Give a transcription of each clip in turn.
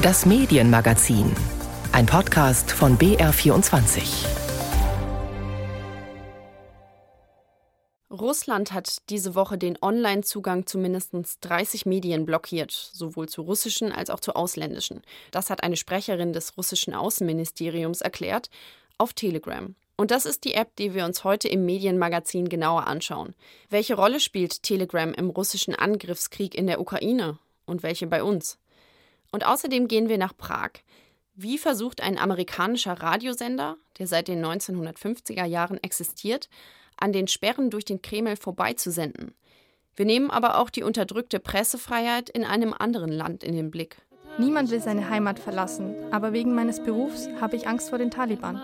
Das Medienmagazin. Ein Podcast von BR24. Russland hat diese Woche den Online-Zugang zu mindestens 30 Medien blockiert, sowohl zu russischen als auch zu ausländischen. Das hat eine Sprecherin des russischen Außenministeriums erklärt auf Telegram. Und das ist die App, die wir uns heute im Medienmagazin genauer anschauen. Welche Rolle spielt Telegram im russischen Angriffskrieg in der Ukraine und welche bei uns? Und außerdem gehen wir nach Prag. Wie versucht ein amerikanischer Radiosender, der seit den 1950er Jahren existiert, an den Sperren durch den Kreml vorbeizusenden? Wir nehmen aber auch die unterdrückte Pressefreiheit in einem anderen Land in den Blick. Niemand will seine Heimat verlassen, aber wegen meines Berufs habe ich Angst vor den Taliban.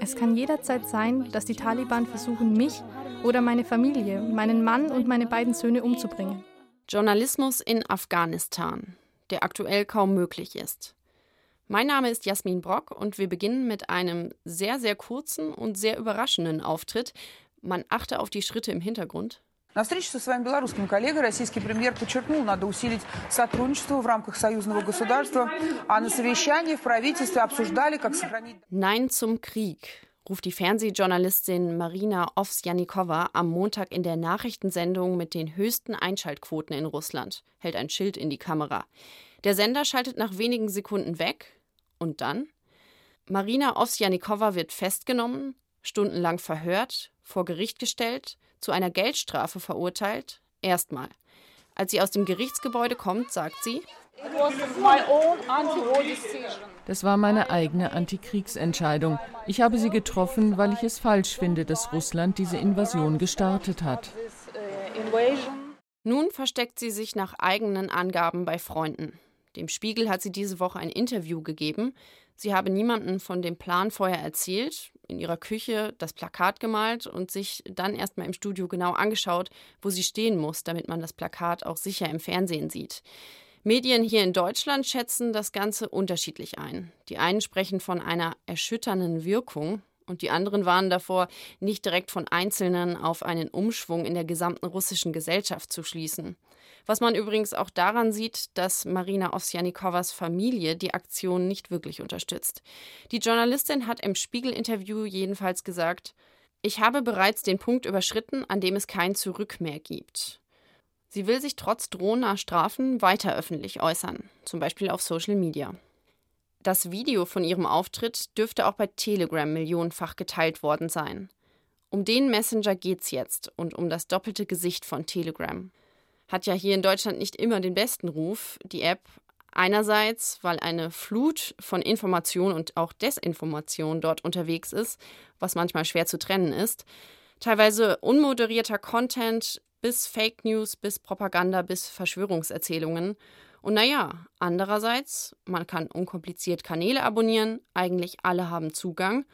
Es kann jederzeit sein, dass die Taliban versuchen, mich oder meine Familie, meinen Mann und meine beiden Söhne umzubringen. Journalismus in Afghanistan, der aktuell kaum möglich ist. Mein Name ist Jasmin Brock und wir beginnen mit einem sehr, sehr kurzen und sehr überraschenden Auftritt. Man achte auf die Schritte im Hintergrund. На встрече со своим белорусским коллегой российский премьер подчеркнул, надо усилить сотрудничество в рамках союзного государства, а на совещании в правительстве обсуждали, как сохранить... Nein zum Krieg, ruft die Fernsehjournalistin Marina Ovsjanikova am Montag in der Nachrichtensendung mit den höchsten Einschaltquoten in Russland, hält ein Schild in die Kamera. Der Sender schaltet nach wenigen Sekunden weg und dann? Marina Ovsjanikova wird festgenommen, stundenlang verhört, vor Gericht gestellt, zu einer Geldstrafe verurteilt? Erstmal. Als sie aus dem Gerichtsgebäude kommt, sagt sie, das war meine eigene Antikriegsentscheidung. Ich habe sie getroffen, weil ich es falsch finde, dass Russland diese Invasion gestartet hat. Nun versteckt sie sich nach eigenen Angaben bei Freunden. Dem Spiegel hat sie diese Woche ein Interview gegeben. Sie habe niemanden von dem Plan vorher erzählt, in ihrer Küche das Plakat gemalt und sich dann erstmal im Studio genau angeschaut, wo sie stehen muss, damit man das Plakat auch sicher im Fernsehen sieht. Medien hier in Deutschland schätzen das Ganze unterschiedlich ein. Die einen sprechen von einer erschütternden Wirkung, und die anderen warnen davor, nicht direkt von Einzelnen auf einen Umschwung in der gesamten russischen Gesellschaft zu schließen. Was man übrigens auch daran sieht, dass Marina Ovsjanikowas Familie die Aktion nicht wirklich unterstützt. Die Journalistin hat im Spiegel-Interview jedenfalls gesagt, ich habe bereits den Punkt überschritten, an dem es kein Zurück mehr gibt. Sie will sich trotz drohender Strafen weiter öffentlich äußern, zum Beispiel auf Social Media. Das Video von ihrem Auftritt dürfte auch bei Telegram millionenfach geteilt worden sein. Um den Messenger geht's jetzt und um das doppelte Gesicht von Telegram hat ja hier in Deutschland nicht immer den besten Ruf, die App. Einerseits, weil eine Flut von Information und auch Desinformation dort unterwegs ist, was manchmal schwer zu trennen ist. Teilweise unmoderierter Content bis Fake News, bis Propaganda, bis Verschwörungserzählungen. Und naja, andererseits, man kann unkompliziert Kanäle abonnieren, eigentlich alle haben Zugang.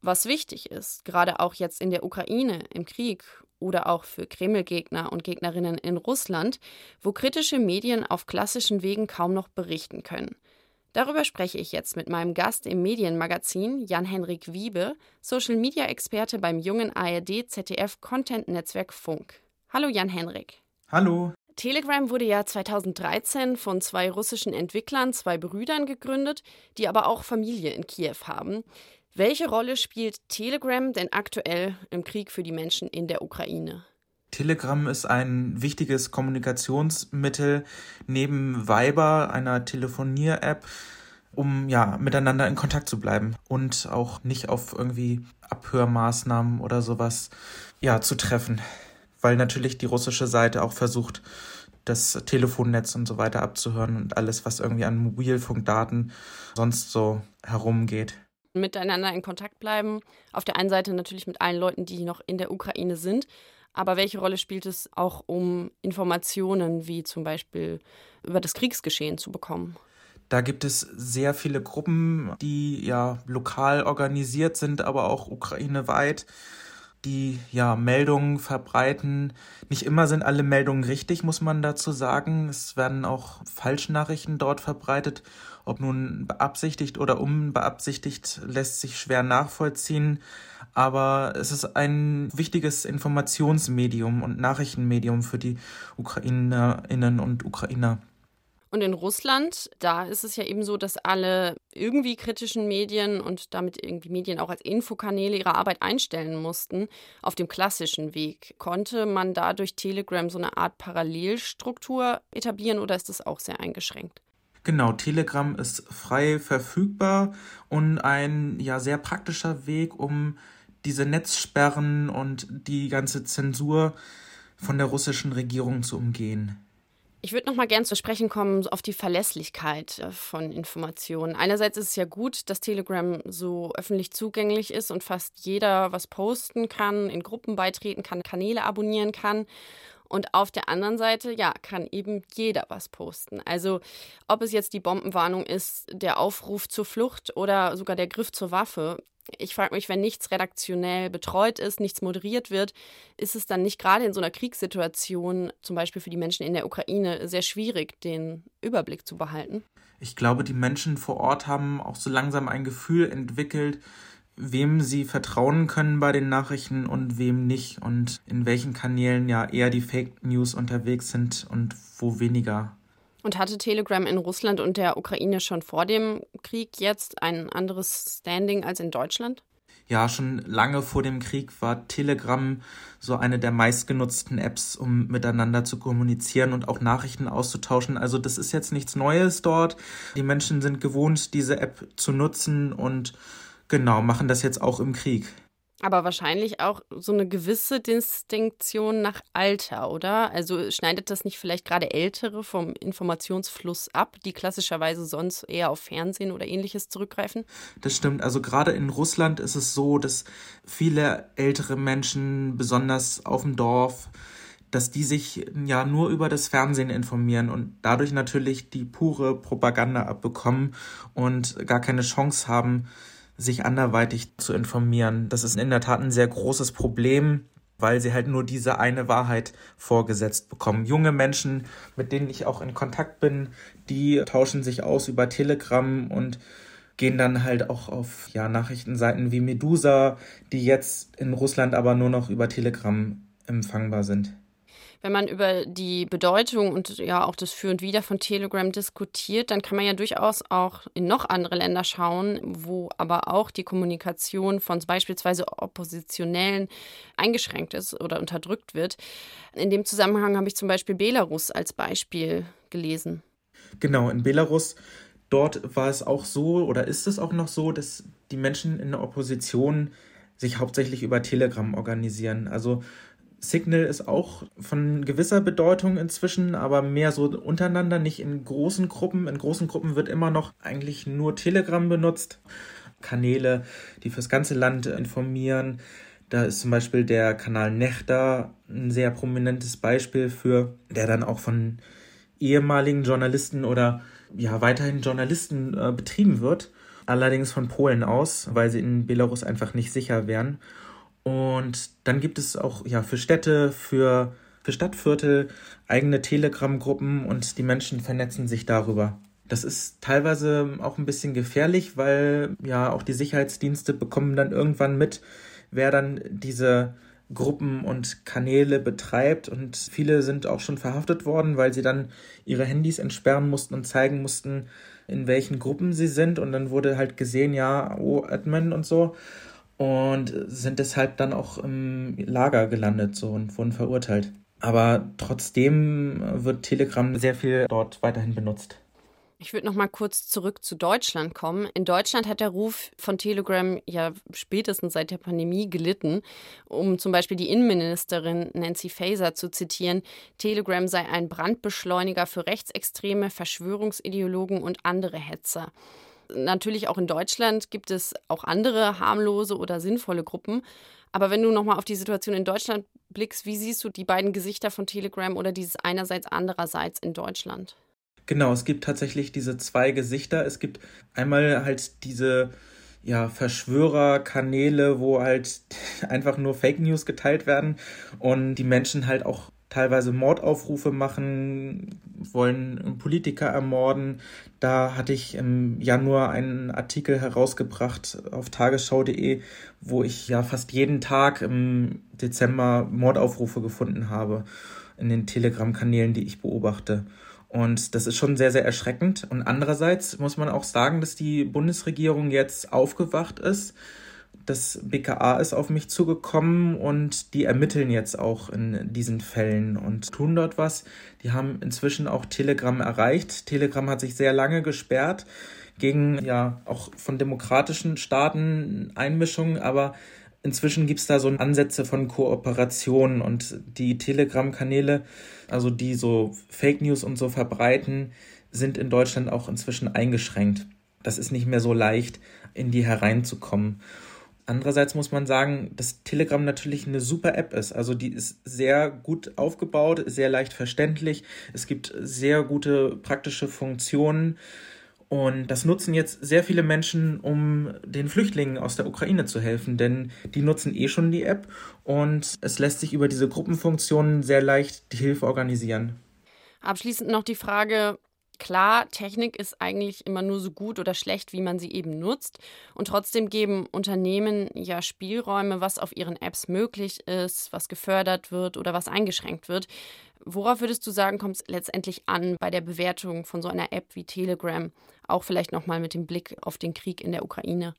Was wichtig ist, gerade auch jetzt in der Ukraine, im Krieg oder auch für Kreml-Gegner und Gegnerinnen in Russland, wo kritische Medien auf klassischen Wegen kaum noch berichten können. Darüber spreche ich jetzt mit meinem Gast im Medienmagazin, Jan-Henrik Wiebe, Social-Media-Experte beim jungen ARD-ZDF-Content-Netzwerk Funk. Hallo Jan-Henrik. Hallo. Telegram wurde ja 2013 von zwei russischen Entwicklern, zwei Brüdern gegründet, die aber auch Familie in Kiew haben. Welche Rolle spielt Telegram denn aktuell im Krieg für die Menschen in der Ukraine? Telegram ist ein wichtiges Kommunikationsmittel neben Viber, einer Telefonier-App, um ja miteinander in Kontakt zu bleiben und auch nicht auf irgendwie Abhörmaßnahmen oder sowas ja zu treffen, weil natürlich die russische Seite auch versucht, das Telefonnetz und so weiter abzuhören und alles, was irgendwie an Mobilfunkdaten sonst so herumgeht miteinander in Kontakt bleiben. Auf der einen Seite natürlich mit allen Leuten, die noch in der Ukraine sind. Aber welche Rolle spielt es auch, um Informationen wie zum Beispiel über das Kriegsgeschehen zu bekommen? Da gibt es sehr viele Gruppen, die ja lokal organisiert sind, aber auch ukraineweit die ja Meldungen verbreiten. Nicht immer sind alle Meldungen richtig, muss man dazu sagen. Es werden auch Falschnachrichten dort verbreitet. Ob nun beabsichtigt oder unbeabsichtigt, lässt sich schwer nachvollziehen. Aber es ist ein wichtiges Informationsmedium und Nachrichtenmedium für die Ukrainerinnen und Ukrainer. Und in Russland, da ist es ja eben so, dass alle irgendwie kritischen Medien und damit irgendwie Medien auch als Infokanäle ihre Arbeit einstellen mussten auf dem klassischen Weg. Konnte man da durch Telegram so eine Art Parallelstruktur etablieren oder ist das auch sehr eingeschränkt? Genau, Telegram ist frei verfügbar und ein ja sehr praktischer Weg, um diese Netzsperren und die ganze Zensur von der russischen Regierung zu umgehen. Ich würde noch mal gern zu sprechen kommen auf die Verlässlichkeit äh, von Informationen. Einerseits ist es ja gut, dass Telegram so öffentlich zugänglich ist und fast jeder was posten kann, in Gruppen beitreten kann, Kanäle abonnieren kann. Und auf der anderen Seite, ja, kann eben jeder was posten. Also ob es jetzt die Bombenwarnung ist, der Aufruf zur Flucht oder sogar der Griff zur Waffe, ich frage mich, wenn nichts redaktionell betreut ist, nichts moderiert wird, ist es dann nicht gerade in so einer Kriegssituation, zum Beispiel für die Menschen in der Ukraine, sehr schwierig, den Überblick zu behalten? Ich glaube, die Menschen vor Ort haben auch so langsam ein Gefühl entwickelt, wem sie vertrauen können bei den Nachrichten und wem nicht und in welchen Kanälen ja eher die Fake News unterwegs sind und wo weniger. Und hatte Telegram in Russland und der Ukraine schon vor dem Krieg jetzt ein anderes Standing als in Deutschland? Ja, schon lange vor dem Krieg war Telegram so eine der meistgenutzten Apps, um miteinander zu kommunizieren und auch Nachrichten auszutauschen. Also das ist jetzt nichts Neues dort. Die Menschen sind gewohnt, diese App zu nutzen und genau, machen das jetzt auch im Krieg. Aber wahrscheinlich auch so eine gewisse Distinktion nach Alter, oder? Also schneidet das nicht vielleicht gerade Ältere vom Informationsfluss ab, die klassischerweise sonst eher auf Fernsehen oder ähnliches zurückgreifen? Das stimmt. Also gerade in Russland ist es so, dass viele ältere Menschen, besonders auf dem Dorf, dass die sich ja nur über das Fernsehen informieren und dadurch natürlich die pure Propaganda abbekommen und gar keine Chance haben, sich anderweitig zu informieren. Das ist in der Tat ein sehr großes Problem, weil sie halt nur diese eine Wahrheit vorgesetzt bekommen. Junge Menschen, mit denen ich auch in Kontakt bin, die tauschen sich aus über Telegram und gehen dann halt auch auf ja, Nachrichtenseiten wie Medusa, die jetzt in Russland aber nur noch über Telegram empfangbar sind wenn man über die Bedeutung und ja auch das Für und Wider von Telegram diskutiert, dann kann man ja durchaus auch in noch andere Länder schauen, wo aber auch die Kommunikation von beispielsweise Oppositionellen eingeschränkt ist oder unterdrückt wird. In dem Zusammenhang habe ich zum Beispiel Belarus als Beispiel gelesen. Genau, in Belarus dort war es auch so oder ist es auch noch so, dass die Menschen in der Opposition sich hauptsächlich über Telegram organisieren. Also Signal ist auch von gewisser Bedeutung inzwischen, aber mehr so untereinander, nicht in großen Gruppen. In großen Gruppen wird immer noch eigentlich nur Telegram benutzt. Kanäle, die fürs ganze Land informieren. Da ist zum Beispiel der Kanal Nechta ein sehr prominentes Beispiel für, der dann auch von ehemaligen Journalisten oder ja weiterhin Journalisten äh, betrieben wird. Allerdings von Polen aus, weil sie in Belarus einfach nicht sicher wären. Und dann gibt es auch ja für Städte, für, für Stadtviertel eigene Telegram-Gruppen und die Menschen vernetzen sich darüber. Das ist teilweise auch ein bisschen gefährlich, weil ja auch die Sicherheitsdienste bekommen dann irgendwann mit, wer dann diese Gruppen und Kanäle betreibt. Und viele sind auch schon verhaftet worden, weil sie dann ihre Handys entsperren mussten und zeigen mussten, in welchen Gruppen sie sind. Und dann wurde halt gesehen, ja, oh, Admin und so und sind deshalb dann auch im Lager gelandet so und wurden verurteilt. Aber trotzdem wird Telegram sehr viel dort weiterhin benutzt. Ich würde noch mal kurz zurück zu Deutschland kommen. In Deutschland hat der Ruf von Telegram ja spätestens seit der Pandemie gelitten. Um zum Beispiel die Innenministerin Nancy Faeser zu zitieren, Telegram sei ein Brandbeschleuniger für Rechtsextreme, Verschwörungsideologen und andere Hetzer natürlich auch in Deutschland gibt es auch andere harmlose oder sinnvolle Gruppen. Aber wenn du nochmal auf die Situation in Deutschland blickst, wie siehst du die beiden Gesichter von Telegram oder dieses einerseits andererseits in Deutschland? Genau, es gibt tatsächlich diese zwei Gesichter. Es gibt einmal halt diese ja, Verschwörerkanäle, wo halt einfach nur Fake News geteilt werden und die Menschen halt auch teilweise Mordaufrufe machen, wollen Politiker ermorden. Da hatte ich im Januar einen Artikel herausgebracht auf tagesschau.de, wo ich ja fast jeden Tag im Dezember Mordaufrufe gefunden habe in den Telegram-Kanälen, die ich beobachte. Und das ist schon sehr, sehr erschreckend. Und andererseits muss man auch sagen, dass die Bundesregierung jetzt aufgewacht ist. Das BKA ist auf mich zugekommen und die ermitteln jetzt auch in diesen Fällen und tun dort was. Die haben inzwischen auch Telegram erreicht. Telegram hat sich sehr lange gesperrt gegen ja auch von demokratischen Staaten Einmischungen, aber inzwischen gibt es da so Ansätze von Kooperation und die Telegram-Kanäle, also die so Fake News und so verbreiten, sind in Deutschland auch inzwischen eingeschränkt. Das ist nicht mehr so leicht, in die hereinzukommen. Andererseits muss man sagen, dass Telegram natürlich eine super App ist. Also die ist sehr gut aufgebaut, sehr leicht verständlich. Es gibt sehr gute praktische Funktionen. Und das nutzen jetzt sehr viele Menschen, um den Flüchtlingen aus der Ukraine zu helfen, denn die nutzen eh schon die App und es lässt sich über diese Gruppenfunktionen sehr leicht die Hilfe organisieren. Abschließend noch die Frage, klar, Technik ist eigentlich immer nur so gut oder schlecht, wie man sie eben nutzt. Und trotzdem geben Unternehmen ja Spielräume, was auf ihren Apps möglich ist, was gefördert wird oder was eingeschränkt wird. Worauf würdest du sagen, kommt es letztendlich an bei der Bewertung von so einer App wie Telegram? Auch vielleicht nochmal mit dem Blick auf den Krieg in der Ukraine.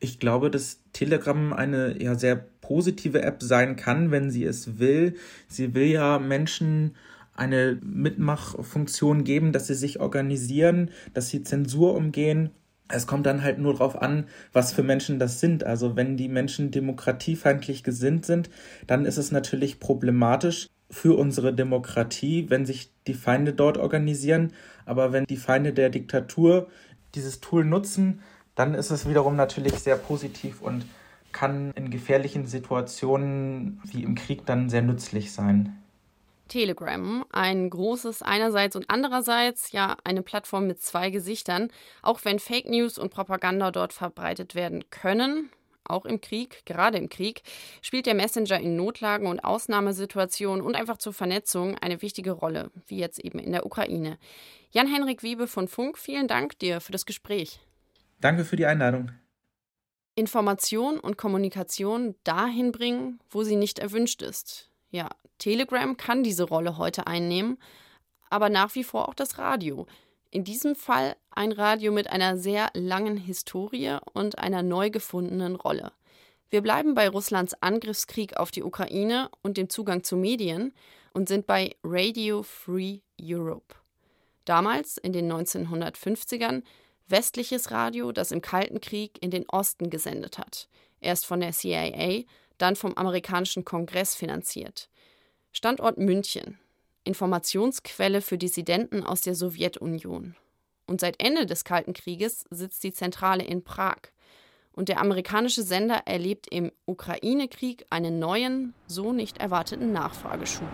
Ich glaube, dass Telegram eine ja sehr positive App sein kann, wenn sie es will. Sie will ja Menschen eine Mitmachfunktion geben, dass sie sich organisieren, dass sie Zensur umgehen. Es kommt dann halt nur darauf an, was für Menschen das sind. Also wenn die Menschen demokratiefeindlich gesinnt sind, dann ist es natürlich problematisch für unsere Demokratie, wenn sich die Feinde dort organisieren. Aber wenn die Feinde der Diktatur dieses Tool nutzen, dann ist es wiederum natürlich sehr positiv und kann in gefährlichen Situationen wie im Krieg dann sehr nützlich sein. Telegram, ein großes einerseits und andererseits, ja, eine Plattform mit zwei Gesichtern. Auch wenn Fake News und Propaganda dort verbreitet werden können, auch im Krieg, gerade im Krieg, spielt der Messenger in Notlagen und Ausnahmesituationen und einfach zur Vernetzung eine wichtige Rolle, wie jetzt eben in der Ukraine. Jan-Henrik Wiebe von Funk, vielen Dank dir für das Gespräch. Danke für die Einladung. Information und Kommunikation dahin bringen, wo sie nicht erwünscht ist. Ja, Telegram kann diese Rolle heute einnehmen, aber nach wie vor auch das Radio. In diesem Fall ein Radio mit einer sehr langen Historie und einer neu gefundenen Rolle. Wir bleiben bei Russlands Angriffskrieg auf die Ukraine und dem Zugang zu Medien und sind bei Radio Free Europe. Damals, in den 1950ern, westliches Radio, das im Kalten Krieg in den Osten gesendet hat. Erst von der CIA, dann vom amerikanischen Kongress finanziert. Standort München, Informationsquelle für Dissidenten aus der Sowjetunion. Und seit Ende des Kalten Krieges sitzt die Zentrale in Prag. Und der amerikanische Sender erlebt im Ukraine-Krieg einen neuen, so nicht erwarteten Nachfrageschub.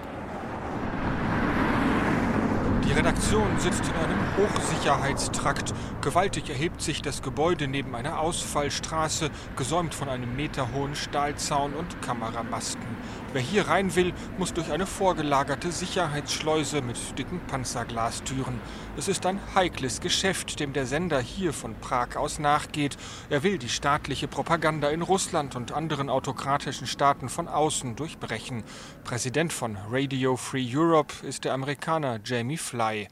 Die Redaktion sitzt in einem Hochsicherheitstrakt. Gewaltig erhebt sich das Gebäude neben einer Ausfallstraße, gesäumt von einem meterhohen Stahlzaun und Kameramasten. Wer hier rein will, muss durch eine vorgelagerte Sicherheitsschleuse mit dicken Panzerglastüren. Es ist ein heikles Geschäft, dem der Sender hier von Prag aus nachgeht. Er will die staatliche Propaganda in Russland und anderen autokratischen Staaten von außen durchbrechen. Präsident von Radio Free Europe ist der Amerikaner Jamie Fly.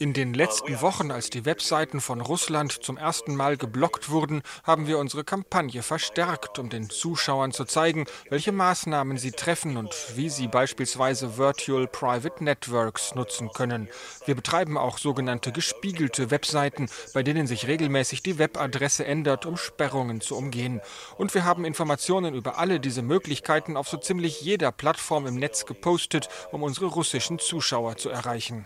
In den letzten Wochen, als die Webseiten von Russland zum ersten Mal geblockt wurden, haben wir unsere Kampagne verstärkt Markt, um den Zuschauern zu zeigen, welche Maßnahmen sie treffen und wie sie beispielsweise Virtual Private Networks nutzen können. Wir betreiben auch sogenannte gespiegelte Webseiten, bei denen sich regelmäßig die Webadresse ändert, um Sperrungen zu umgehen. Und wir haben Informationen über alle diese Möglichkeiten auf so ziemlich jeder Plattform im Netz gepostet, um unsere russischen Zuschauer zu erreichen.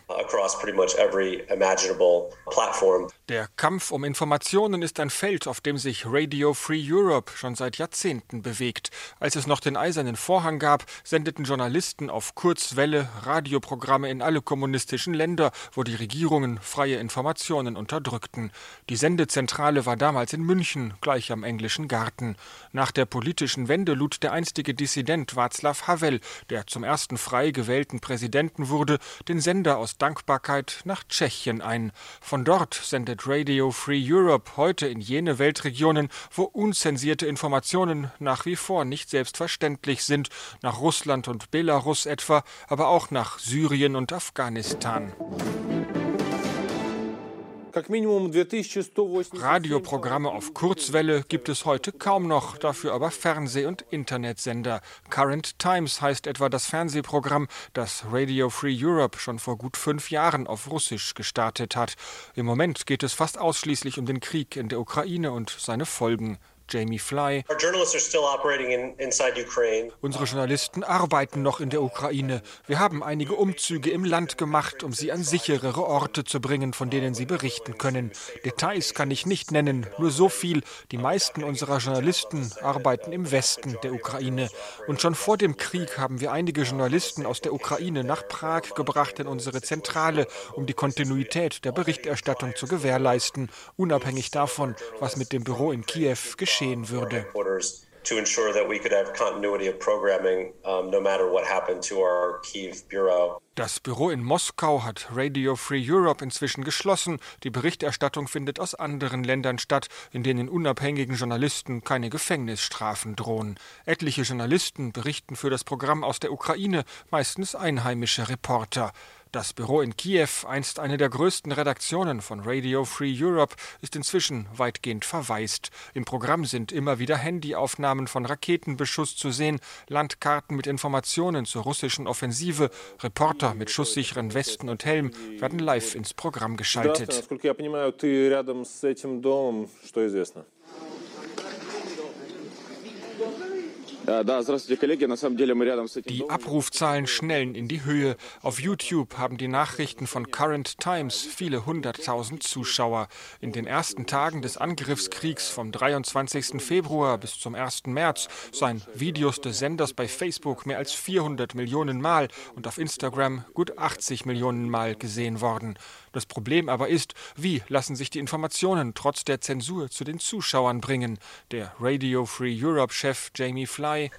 Der Kampf um Informationen ist ein Feld, auf dem sich Radio Free Europe schon seit seit Jahrzehnten bewegt. Als es noch den eisernen Vorhang gab, sendeten Journalisten auf Kurzwelle Radioprogramme in alle kommunistischen Länder, wo die Regierungen freie Informationen unterdrückten. Die Sendezentrale war damals in München, gleich am englischen Garten. Nach der politischen Wende lud der einstige Dissident Václav Havel, der zum ersten frei gewählten Präsidenten wurde, den Sender aus Dankbarkeit nach Tschechien ein. Von dort sendet Radio Free Europe heute in jene Weltregionen, wo unzensierte Informationen nach wie vor nicht selbstverständlich sind, nach Russland und Belarus etwa, aber auch nach Syrien und Afghanistan. Radioprogramme auf Kurzwelle gibt es heute kaum noch, dafür aber Fernseh- und Internetsender. Current Times heißt etwa das Fernsehprogramm, das Radio Free Europe schon vor gut fünf Jahren auf Russisch gestartet hat. Im Moment geht es fast ausschließlich um den Krieg in der Ukraine und seine Folgen. Jamie Fly. Unsere Journalisten arbeiten noch in der Ukraine. Wir haben einige Umzüge im Land gemacht, um sie an sicherere Orte zu bringen, von denen sie berichten können. Details kann ich nicht nennen, nur so viel. Die meisten unserer Journalisten arbeiten im Westen der Ukraine. Und schon vor dem Krieg haben wir einige Journalisten aus der Ukraine nach Prag gebracht in unsere Zentrale, um die Kontinuität der Berichterstattung zu gewährleisten, unabhängig davon, was mit dem Büro in Kiew geschieht geschehen würde. To ensure that we could have continuity of programming, um, no matter what happened to our Kiev bureau. Das Büro in Moskau hat Radio Free Europe inzwischen geschlossen. Die Berichterstattung findet aus anderen Ländern statt, in denen unabhängigen Journalisten keine Gefängnisstrafen drohen. Etliche Journalisten berichten für das Programm aus der Ukraine, meistens einheimische Reporter. Das Büro in Kiew, einst eine der größten Redaktionen von Radio Free Europe, ist inzwischen weitgehend verwaist. Im Programm sind immer wieder Handyaufnahmen von Raketenbeschuss zu sehen, Landkarten mit Informationen zur russischen Offensive, Reporter mit schusssicheren Westen und Helm werden live ins Programm geschaltet. Die Abrufzahlen schnellen in die Höhe. Auf YouTube haben die Nachrichten von Current Times viele hunderttausend Zuschauer. In den ersten Tagen des Angriffskriegs vom 23. Februar bis zum 1. März seien Videos des Senders bei Facebook mehr als 400 Millionen Mal und auf Instagram gut 80 Millionen Mal gesehen worden. Das Problem aber ist, wie lassen sich die Informationen trotz der Zensur zu den Zuschauern bringen? Der Radio Free Europe Chef Jamie Fly.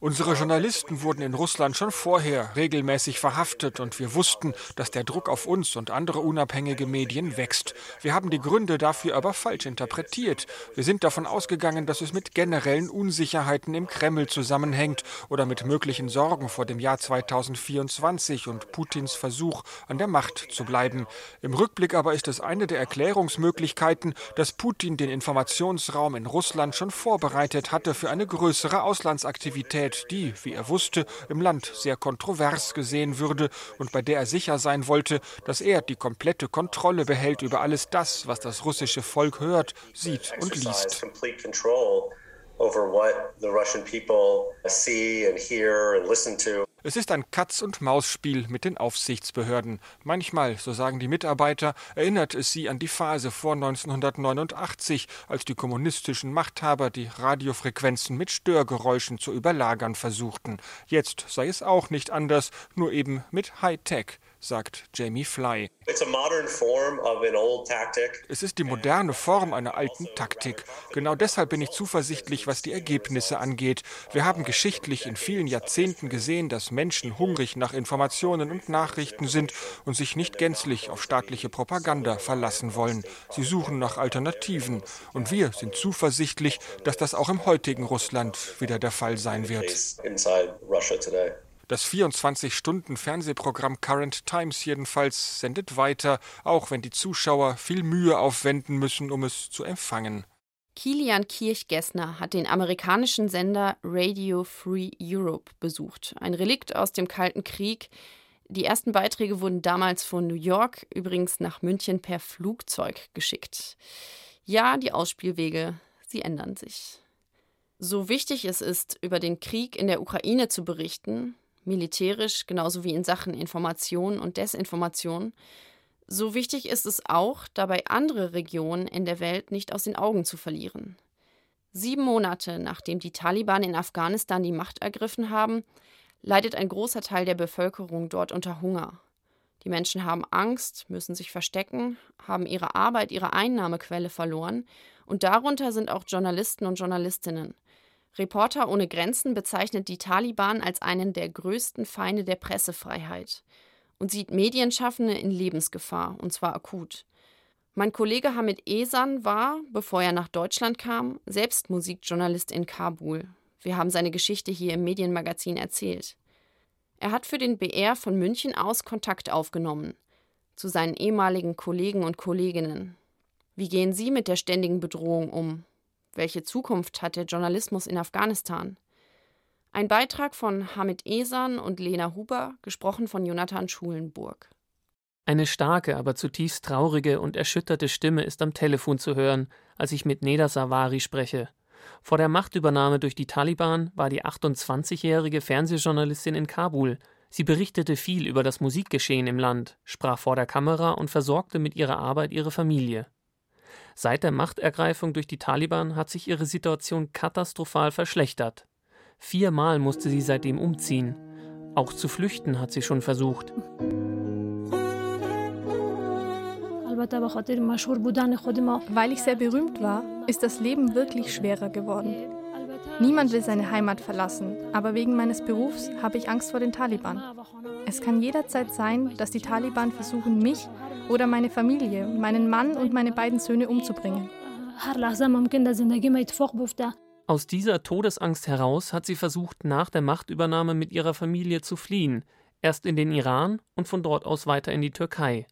Unsere Journalisten wurden in Russland schon vorher regelmäßig verhaftet und wir wussten, dass der Druck auf uns und andere unabhängige Medien wächst. Wir haben die Gründe dafür aber falsch interpretiert. Wir sind davon ausgegangen, dass es mit generellen Unsicherheiten im Kreml zusammenhängt oder mit möglichen Sorgen vor dem Jahr 2024 20 und Putins Versuch, an der Macht zu bleiben. Im Rückblick aber ist es eine der Erklärungsmöglichkeiten, dass Putin den Informationsraum in Russland schon vorbereitet hatte für eine größere Auslandsaktivität, die, wie er wusste, im Land sehr kontrovers gesehen würde und bei der er sicher sein wollte, dass er die komplette Kontrolle behält über alles das, was das russische Volk hört, sieht und liest. over what the Russian people see and hear and listen to. Es ist ein Katz-und-Maus-Spiel mit den Aufsichtsbehörden. Manchmal, so sagen die Mitarbeiter, erinnert es sie an die Phase vor 1989, als die kommunistischen Machthaber die Radiofrequenzen mit Störgeräuschen zu überlagern versuchten. Jetzt sei es auch nicht anders, nur eben mit Hightech sagt Jamie Fly. Es ist die moderne Form einer alten Taktik. Genau deshalb bin ich zuversichtlich, was die Ergebnisse angeht. Wir haben geschichtlich in vielen Jahrzehnten gesehen, dass Menschen hungrig nach Informationen und Nachrichten sind und sich nicht gänzlich auf staatliche Propaganda verlassen wollen. Sie suchen nach Alternativen. Und wir sind zuversichtlich, dass das auch im heutigen Russland wieder der Fall sein wird. Das 24-Stunden-Fernsehprogramm Current Times jedenfalls sendet weiter, auch wenn die Zuschauer viel Mühe aufwenden müssen, um es zu empfangen. Kilian Kirchgessner hat den amerikanischen Sender Radio Free Europe besucht. Ein Relikt aus dem Kalten Krieg. Die ersten Beiträge wurden damals von New York, übrigens nach München per Flugzeug geschickt. Ja, die Ausspielwege, sie ändern sich. So wichtig es ist, über den Krieg in der Ukraine zu berichten, militärisch genauso wie in Sachen Information und Desinformation, so wichtig ist es auch, dabei andere Regionen in der Welt nicht aus den Augen zu verlieren. Sieben Monate nachdem die Taliban in Afghanistan die Macht ergriffen haben, leidet ein großer Teil der Bevölkerung dort unter Hunger. Die Menschen haben Angst, müssen sich verstecken, haben ihre Arbeit, ihre Einnahmequelle verloren, und darunter sind auch Journalisten und Journalistinnen. Reporter ohne Grenzen bezeichnet die Taliban als einen der größten Feinde der Pressefreiheit und sieht Medienschaffende in Lebensgefahr, und zwar akut. Mein Kollege Hamid Esan war, bevor er nach Deutschland kam, selbst Musikjournalist in Kabul. Wir haben seine Geschichte hier im Medienmagazin erzählt. Er hat für den BR von München aus Kontakt aufgenommen zu seinen ehemaligen Kollegen und Kolleginnen. Wie gehen Sie mit der ständigen Bedrohung um? Welche Zukunft hat der Journalismus in Afghanistan? Ein Beitrag von Hamid Esan und Lena Huber, gesprochen von Jonathan Schulenburg. Eine starke, aber zutiefst traurige und erschütterte Stimme ist am Telefon zu hören, als ich mit Neda Savari spreche. Vor der Machtübernahme durch die Taliban war die 28-jährige Fernsehjournalistin in Kabul. Sie berichtete viel über das Musikgeschehen im Land, sprach vor der Kamera und versorgte mit ihrer Arbeit ihre Familie. Seit der Machtergreifung durch die Taliban hat sich ihre Situation katastrophal verschlechtert. Viermal musste sie seitdem umziehen. Auch zu flüchten hat sie schon versucht. Weil ich sehr berühmt war, ist das Leben wirklich schwerer geworden. Niemand will seine Heimat verlassen, aber wegen meines Berufs habe ich Angst vor den Taliban. Es kann jederzeit sein, dass die Taliban versuchen, mich oder meine Familie, meinen Mann und meine beiden Söhne umzubringen. Aus dieser Todesangst heraus hat sie versucht, nach der Machtübernahme mit ihrer Familie zu fliehen, erst in den Iran und von dort aus weiter in die Türkei.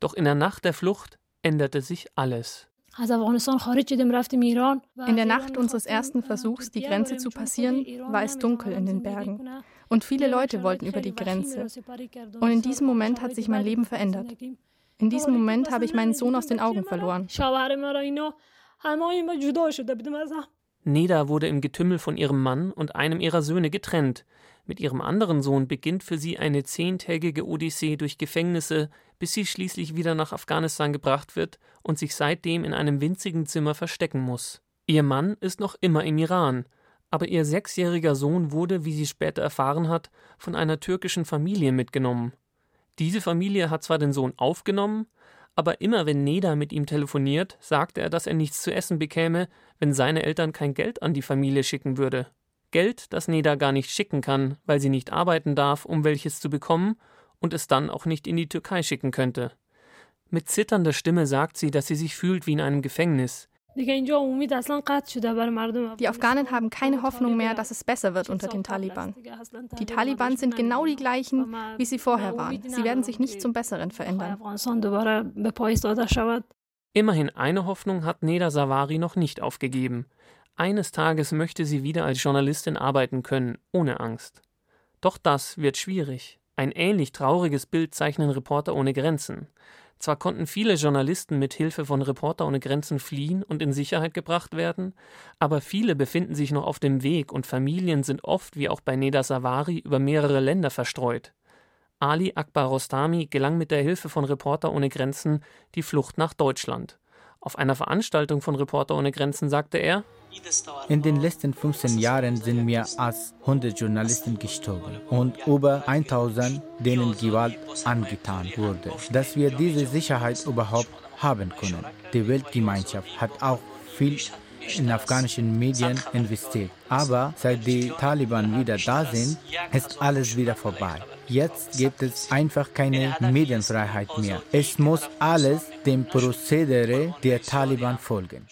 Doch in der Nacht der Flucht änderte sich alles. In der Nacht unseres ersten Versuchs, die Grenze zu passieren, war es dunkel in den Bergen. Und viele Leute wollten über die Grenze. Und in diesem Moment hat sich mein Leben verändert. In diesem Moment habe ich meinen Sohn aus den Augen verloren. Neda wurde im Getümmel von ihrem Mann und einem ihrer Söhne getrennt. Mit ihrem anderen Sohn beginnt für sie eine zehntägige Odyssee durch Gefängnisse, bis sie schließlich wieder nach Afghanistan gebracht wird und sich seitdem in einem winzigen Zimmer verstecken muss. Ihr Mann ist noch immer im Iran, aber ihr sechsjähriger Sohn wurde, wie sie später erfahren hat, von einer türkischen Familie mitgenommen. Diese Familie hat zwar den Sohn aufgenommen, aber immer wenn Neda mit ihm telefoniert, sagt er, dass er nichts zu essen bekäme, wenn seine Eltern kein Geld an die Familie schicken würde. Geld, das Neda gar nicht schicken kann, weil sie nicht arbeiten darf, um welches zu bekommen und es dann auch nicht in die Türkei schicken könnte. Mit zitternder Stimme sagt sie, dass sie sich fühlt wie in einem Gefängnis. Die Afghanen haben keine Hoffnung mehr, dass es besser wird unter den Taliban. Die Taliban sind genau die gleichen, wie sie vorher waren. Sie werden sich nicht zum Besseren verändern. Immerhin eine Hoffnung hat Neda Savari noch nicht aufgegeben. Eines Tages möchte sie wieder als Journalistin arbeiten können, ohne Angst. Doch das wird schwierig. Ein ähnlich trauriges Bild zeichnen Reporter ohne Grenzen. Zwar konnten viele Journalisten mit Hilfe von Reporter ohne Grenzen fliehen und in Sicherheit gebracht werden, aber viele befinden sich noch auf dem Weg und Familien sind oft, wie auch bei Neda Savari, über mehrere Länder verstreut. Ali Akbar Rostami gelang mit der Hilfe von Reporter ohne Grenzen die Flucht nach Deutschland. Auf einer Veranstaltung von Reporter ohne Grenzen sagte er, in den letzten 15 Jahren sind mehr als 100 Journalisten gestorben und über 1000 denen Gewalt angetan wurde. Dass wir diese Sicherheit überhaupt haben können. Die Weltgemeinschaft hat auch viel in afghanischen Medien investiert. Aber seit die Taliban wieder da sind, ist alles wieder vorbei. Jetzt gibt es einfach keine Medienfreiheit mehr. Es muss alles dem Prozedere der Taliban folgen.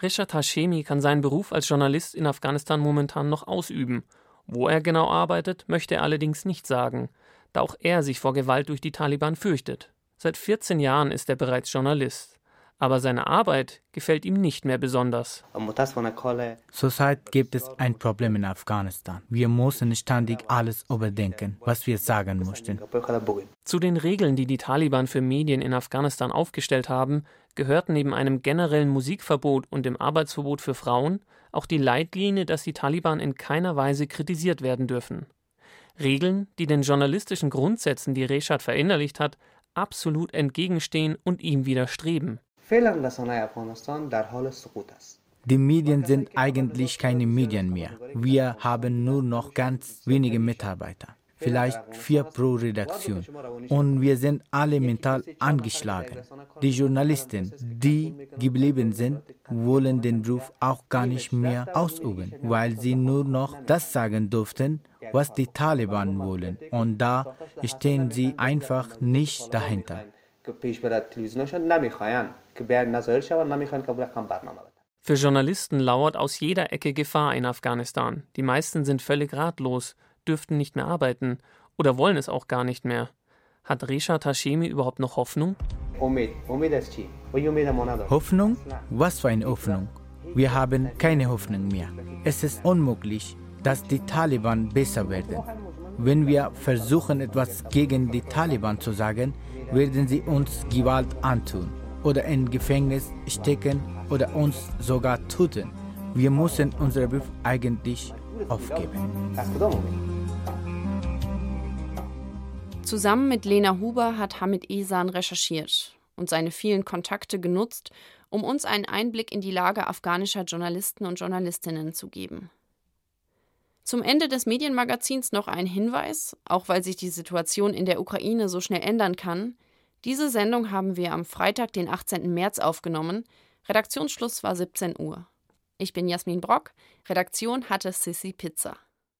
Rishad Hashemi kann seinen Beruf als Journalist in Afghanistan momentan noch ausüben. Wo er genau arbeitet, möchte er allerdings nicht sagen, da auch er sich vor Gewalt durch die Taliban fürchtet. Seit 14 Jahren ist er bereits Journalist aber seine Arbeit gefällt ihm nicht mehr besonders. Zurzeit gibt es ein Problem in Afghanistan. Wir müssen ständig alles überdenken, was wir sagen möchten. Zu den Regeln, die die Taliban für Medien in Afghanistan aufgestellt haben, gehört neben einem generellen Musikverbot und dem Arbeitsverbot für Frauen auch die Leitlinie, dass die Taliban in keiner Weise kritisiert werden dürfen. Regeln, die den journalistischen Grundsätzen, die Reshad verinnerlicht hat, absolut entgegenstehen und ihm widerstreben. Die Medien sind eigentlich keine Medien mehr. Wir haben nur noch ganz wenige Mitarbeiter vielleicht vier pro Redaktion. Und wir sind alle mental angeschlagen. Die Journalisten, die geblieben sind, wollen den Beruf auch gar nicht mehr ausüben, weil sie nur noch das sagen durften, was die Taliban wollen. Und da stehen sie einfach nicht dahinter. Für Journalisten lauert aus jeder Ecke Gefahr in Afghanistan. Die meisten sind völlig ratlos dürften nicht mehr arbeiten oder wollen es auch gar nicht mehr. Hat Resha Hashemi überhaupt noch Hoffnung? Hoffnung? Was für eine Hoffnung? Wir haben keine Hoffnung mehr. Es ist unmöglich, dass die Taliban besser werden. Wenn wir versuchen, etwas gegen die Taliban zu sagen, werden sie uns Gewalt antun oder in Gefängnis stecken oder uns sogar töten. Wir müssen unseren Beruf eigentlich aufgeben. Zusammen mit Lena Huber hat Hamid Esan recherchiert und seine vielen Kontakte genutzt, um uns einen Einblick in die Lage afghanischer Journalisten und Journalistinnen zu geben. Zum Ende des Medienmagazins noch ein Hinweis, auch weil sich die Situation in der Ukraine so schnell ändern kann. Diese Sendung haben wir am Freitag, den 18. März aufgenommen. Redaktionsschluss war 17 Uhr. Ich bin Jasmin Brock, Redaktion hatte Sissy Pizza.